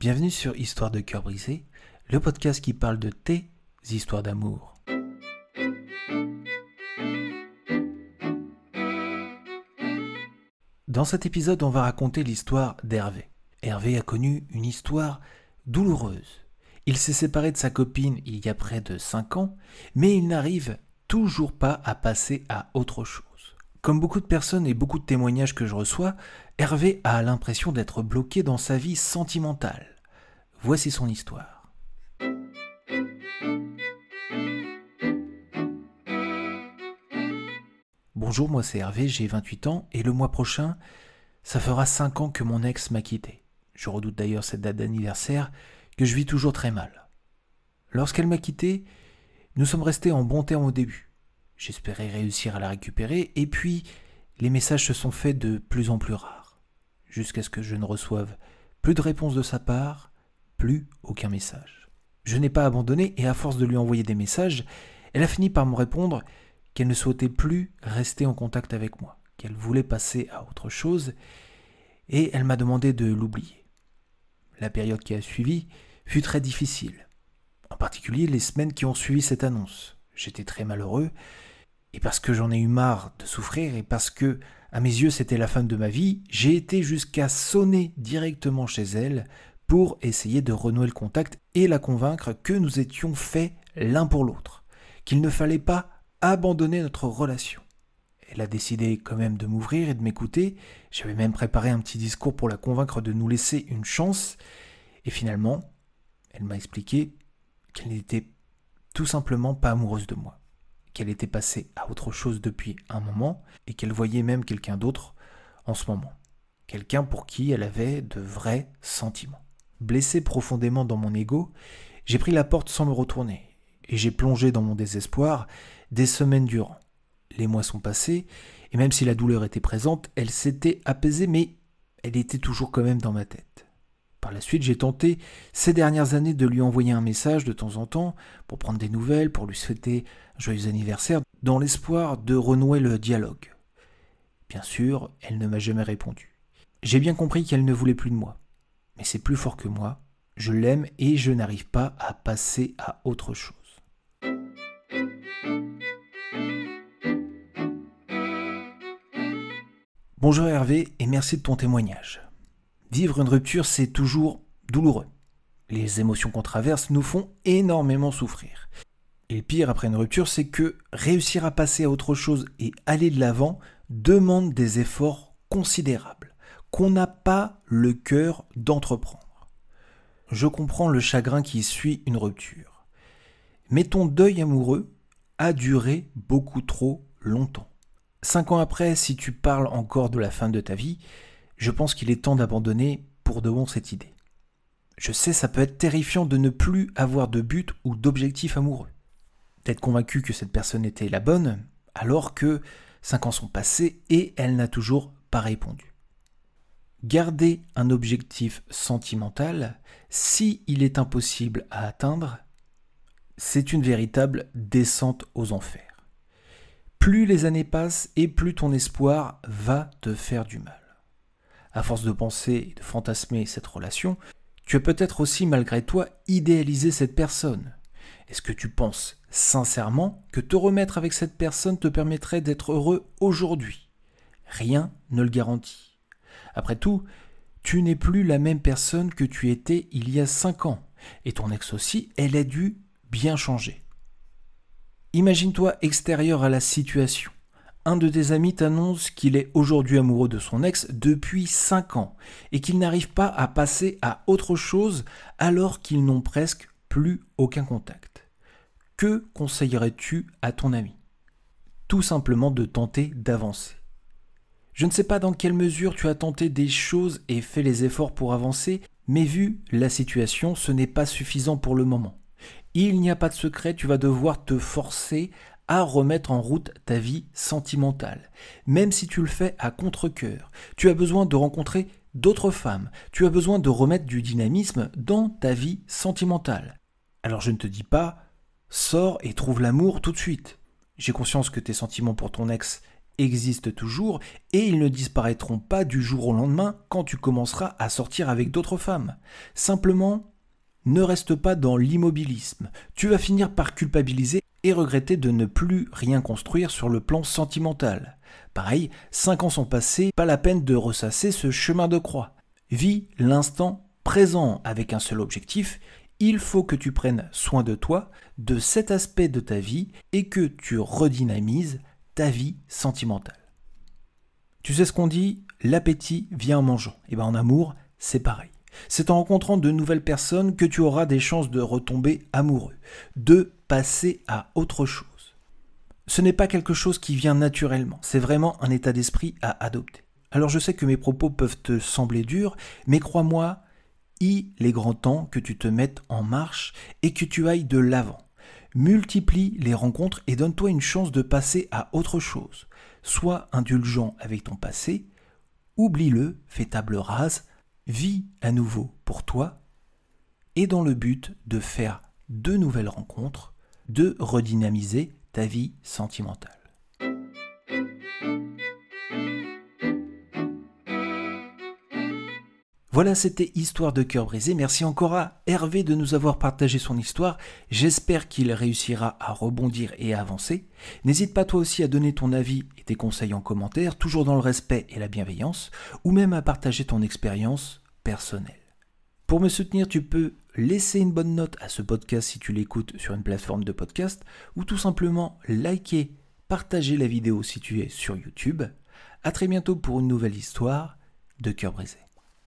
Bienvenue sur Histoire de cœur brisé, le podcast qui parle de tes histoires d'amour. Dans cet épisode, on va raconter l'histoire d'Hervé. Hervé a connu une histoire douloureuse. Il s'est séparé de sa copine il y a près de 5 ans, mais il n'arrive toujours pas à passer à autre chose. Comme beaucoup de personnes et beaucoup de témoignages que je reçois, Hervé a l'impression d'être bloqué dans sa vie sentimentale. Voici son histoire. Bonjour, moi c'est Hervé, j'ai 28 ans et le mois prochain, ça fera 5 ans que mon ex m'a quitté. Je redoute d'ailleurs cette date d'anniversaire que je vis toujours très mal. Lorsqu'elle m'a quitté, nous sommes restés en bons termes au début. J'espérais réussir à la récupérer, et puis les messages se sont faits de plus en plus rares, jusqu'à ce que je ne reçoive plus de réponse de sa part, plus aucun message. Je n'ai pas abandonné, et à force de lui envoyer des messages, elle a fini par me répondre qu'elle ne souhaitait plus rester en contact avec moi, qu'elle voulait passer à autre chose, et elle m'a demandé de l'oublier. La période qui a suivi fut très difficile, en particulier les semaines qui ont suivi cette annonce. J'étais très malheureux, et parce que j'en ai eu marre de souffrir et parce que, à mes yeux, c'était la fin de ma vie, j'ai été jusqu'à sonner directement chez elle pour essayer de renouer le contact et la convaincre que nous étions faits l'un pour l'autre, qu'il ne fallait pas abandonner notre relation. Elle a décidé quand même de m'ouvrir et de m'écouter, j'avais même préparé un petit discours pour la convaincre de nous laisser une chance, et finalement, elle m'a expliqué qu'elle n'était tout simplement pas amoureuse de moi qu'elle était passée à autre chose depuis un moment et qu'elle voyait même quelqu'un d'autre en ce moment. Quelqu'un pour qui elle avait de vrais sentiments. Blessé profondément dans mon ego, j'ai pris la porte sans me retourner et j'ai plongé dans mon désespoir des semaines durant. Les mois sont passés et même si la douleur était présente, elle s'était apaisée mais elle était toujours quand même dans ma tête. Par la suite, j'ai tenté ces dernières années de lui envoyer un message de temps en temps pour prendre des nouvelles, pour lui souhaiter un joyeux anniversaire, dans l'espoir de renouer le dialogue. Bien sûr, elle ne m'a jamais répondu. J'ai bien compris qu'elle ne voulait plus de moi. Mais c'est plus fort que moi. Je l'aime et je n'arrive pas à passer à autre chose. Bonjour Hervé et merci de ton témoignage. Vivre une rupture, c'est toujours douloureux. Les émotions qu'on traverse nous font énormément souffrir. Et le pire après une rupture, c'est que réussir à passer à autre chose et aller de l'avant demande des efforts considérables n'a pas le cœur d'entreprendre. Je comprends le chagrin qui suit une rupture. Mais ton deuil amoureux a duré beaucoup trop longtemps. Cinq ans après, si tu parles encore de la fin de ta vie, je pense qu'il est temps d'abandonner pour de bon cette idée. Je sais, ça peut être terrifiant de ne plus avoir de but ou d'objectif amoureux. D'être convaincu que cette personne était la bonne, alors que cinq ans sont passés et elle n'a toujours pas répondu. Garder un objectif sentimental, si il est impossible à atteindre, c'est une véritable descente aux enfers. Plus les années passent et plus ton espoir va te faire du mal à force de penser et de fantasmer cette relation, tu as peut-être aussi malgré toi idéalisé cette personne. Est-ce que tu penses sincèrement que te remettre avec cette personne te permettrait d'être heureux aujourd'hui? Rien ne le garantit. Après tout, tu n'es plus la même personne que tu étais il y a cinq ans, et ton ex aussi, elle a dû bien changer. Imagine-toi extérieur à la situation un de tes amis t'annonce qu'il est aujourd'hui amoureux de son ex depuis 5 ans et qu'il n'arrive pas à passer à autre chose alors qu'ils n'ont presque plus aucun contact. Que conseillerais-tu à ton ami? Tout simplement de tenter d'avancer. Je ne sais pas dans quelle mesure tu as tenté des choses et fait les efforts pour avancer, mais vu la situation, ce n'est pas suffisant pour le moment. Il n'y a pas de secret, tu vas devoir te forcer à remettre en route ta vie sentimentale. Même si tu le fais à contre-coeur, tu as besoin de rencontrer d'autres femmes, tu as besoin de remettre du dynamisme dans ta vie sentimentale. Alors je ne te dis pas, sors et trouve l'amour tout de suite. J'ai conscience que tes sentiments pour ton ex existent toujours et ils ne disparaîtront pas du jour au lendemain quand tu commenceras à sortir avec d'autres femmes. Simplement, ne reste pas dans l'immobilisme. Tu vas finir par culpabiliser et regretter de ne plus rien construire sur le plan sentimental. Pareil, cinq ans sont passés, pas la peine de ressasser ce chemin de croix. Vis l'instant présent avec un seul objectif, il faut que tu prennes soin de toi, de cet aspect de ta vie et que tu redynamises ta vie sentimentale. Tu sais ce qu'on dit L'appétit vient en mangeant. Et bien en amour, c'est pareil. C'est en rencontrant de nouvelles personnes que tu auras des chances de retomber amoureux, de passer à autre chose. Ce n'est pas quelque chose qui vient naturellement, c'est vraiment un état d'esprit à adopter. Alors je sais que mes propos peuvent te sembler durs, mais crois-moi, il est grand temps que tu te mettes en marche et que tu ailles de l'avant. Multiplie les rencontres et donne-toi une chance de passer à autre chose. Sois indulgent avec ton passé, oublie-le, fais table rase, vis à nouveau pour toi et dans le but de faire de nouvelles rencontres, de redynamiser ta vie sentimentale. Voilà, c'était Histoire de cœur brisé. Merci encore à Hervé de nous avoir partagé son histoire. J'espère qu'il réussira à rebondir et à avancer. N'hésite pas toi aussi à donner ton avis et tes conseils en commentaire, toujours dans le respect et la bienveillance, ou même à partager ton expérience personnelle. Pour me soutenir, tu peux laisser une bonne note à ce podcast si tu l'écoutes sur une plateforme de podcast, ou tout simplement liker, partager la vidéo si tu es sur YouTube. A très bientôt pour une nouvelle histoire de cœur brisé.